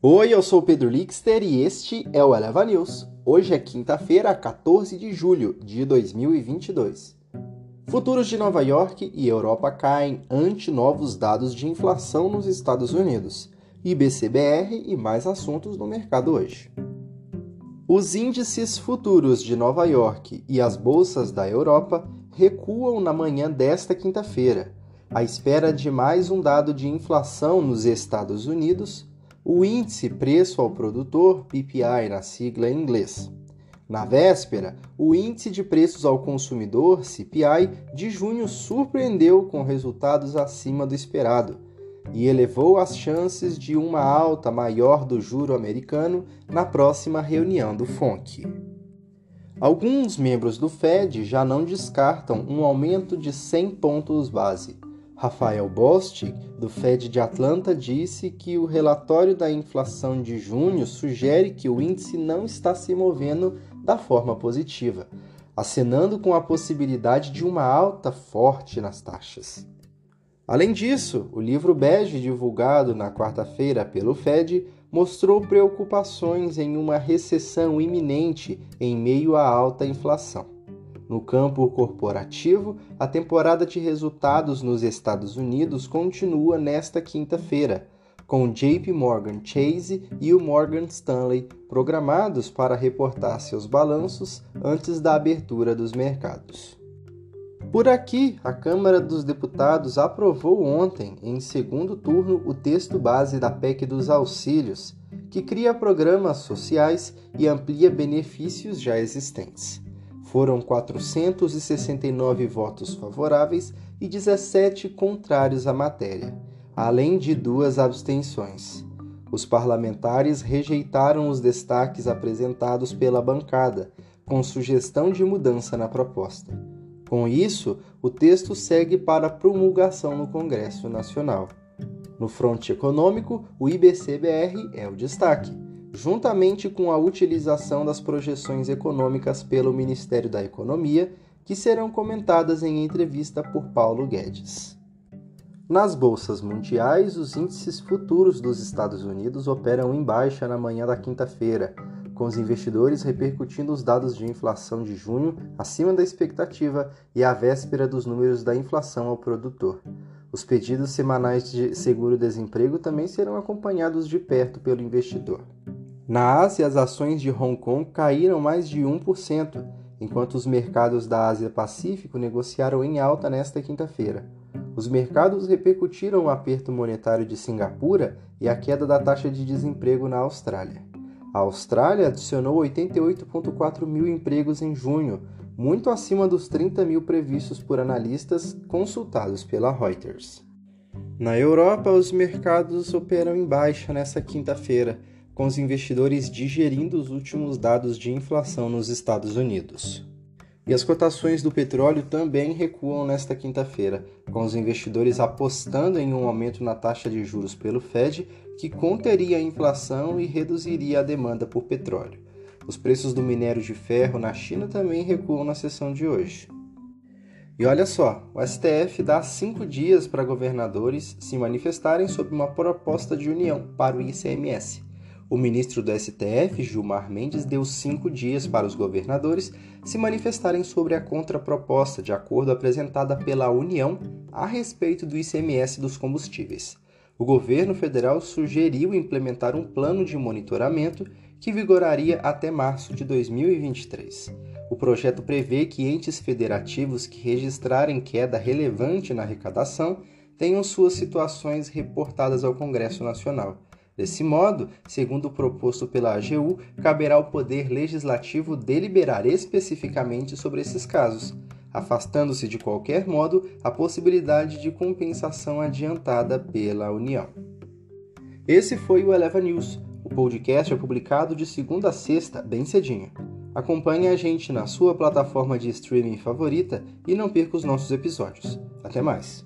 Oi, eu sou o Pedro Lixter e este é o Eleva News. Hoje é quinta-feira, 14 de julho de 2022. Futuros de Nova York e Europa caem ante novos dados de inflação nos Estados Unidos. IBCBR e mais assuntos no mercado hoje. Os índices futuros de Nova York e as bolsas da Europa recuam na manhã desta quinta-feira, à espera de mais um dado de inflação nos Estados Unidos o índice preço ao produtor, PPI na sigla em inglês. Na véspera, o índice de preços ao consumidor, CPI, de junho surpreendeu com resultados acima do esperado e elevou as chances de uma alta maior do juro americano na próxima reunião do FONC. Alguns membros do Fed já não descartam um aumento de 100 pontos base Rafael Bostic, do Fed de Atlanta, disse que o relatório da inflação de junho sugere que o índice não está se movendo da forma positiva, acenando com a possibilidade de uma alta forte nas taxas. Além disso, o livro bege divulgado na quarta-feira pelo Fed mostrou preocupações em uma recessão iminente em meio à alta inflação. No campo corporativo, a temporada de resultados nos Estados Unidos continua nesta quinta-feira, com JP Morgan Chase e o Morgan Stanley programados para reportar seus balanços antes da abertura dos mercados. Por aqui, a Câmara dos Deputados aprovou ontem, em segundo turno, o texto base da PEC dos auxílios, que cria programas sociais e amplia benefícios já existentes. Foram 469 votos favoráveis e 17 contrários à matéria, além de duas abstenções. Os parlamentares rejeitaram os destaques apresentados pela bancada, com sugestão de mudança na proposta. Com isso, o texto segue para promulgação no Congresso Nacional. No fronte econômico, o IBCBR é o destaque juntamente com a utilização das projeções econômicas pelo Ministério da Economia, que serão comentadas em entrevista por Paulo Guedes. Nas bolsas mundiais, os índices futuros dos Estados Unidos operam em baixa na manhã da quinta-feira, com os investidores repercutindo os dados de inflação de junho acima da expectativa e à véspera dos números da inflação ao produtor. Os pedidos semanais de seguro-desemprego também serão acompanhados de perto pelo investidor. Na Ásia, as ações de Hong Kong caíram mais de 1%, enquanto os mercados da Ásia-Pacífico negociaram em alta nesta quinta-feira. Os mercados repercutiram o aperto monetário de Singapura e a queda da taxa de desemprego na Austrália. A Austrália adicionou 88,4 mil empregos em junho, muito acima dos 30 mil previstos por analistas consultados pela Reuters. Na Europa, os mercados operam em baixa nesta quinta-feira com os investidores digerindo os últimos dados de inflação nos Estados Unidos. E as cotações do petróleo também recuam nesta quinta-feira, com os investidores apostando em um aumento na taxa de juros pelo Fed, que conteria a inflação e reduziria a demanda por petróleo. Os preços do minério de ferro na China também recuam na sessão de hoje. E olha só, o STF dá cinco dias para governadores se manifestarem sobre uma proposta de união para o ICMS. O ministro do STF, Gilmar Mendes, deu cinco dias para os governadores se manifestarem sobre a contraproposta de acordo apresentada pela União a respeito do ICMS dos combustíveis. O governo federal sugeriu implementar um plano de monitoramento que vigoraria até março de 2023. O projeto prevê que entes federativos que registrarem queda relevante na arrecadação tenham suas situações reportadas ao Congresso Nacional. Desse modo, segundo o proposto pela AGU, caberá ao Poder Legislativo deliberar especificamente sobre esses casos, afastando-se de qualquer modo a possibilidade de compensação adiantada pela União. Esse foi o Eleva News. O podcast é publicado de segunda a sexta, bem cedinho. Acompanhe a gente na sua plataforma de streaming favorita e não perca os nossos episódios. Até mais!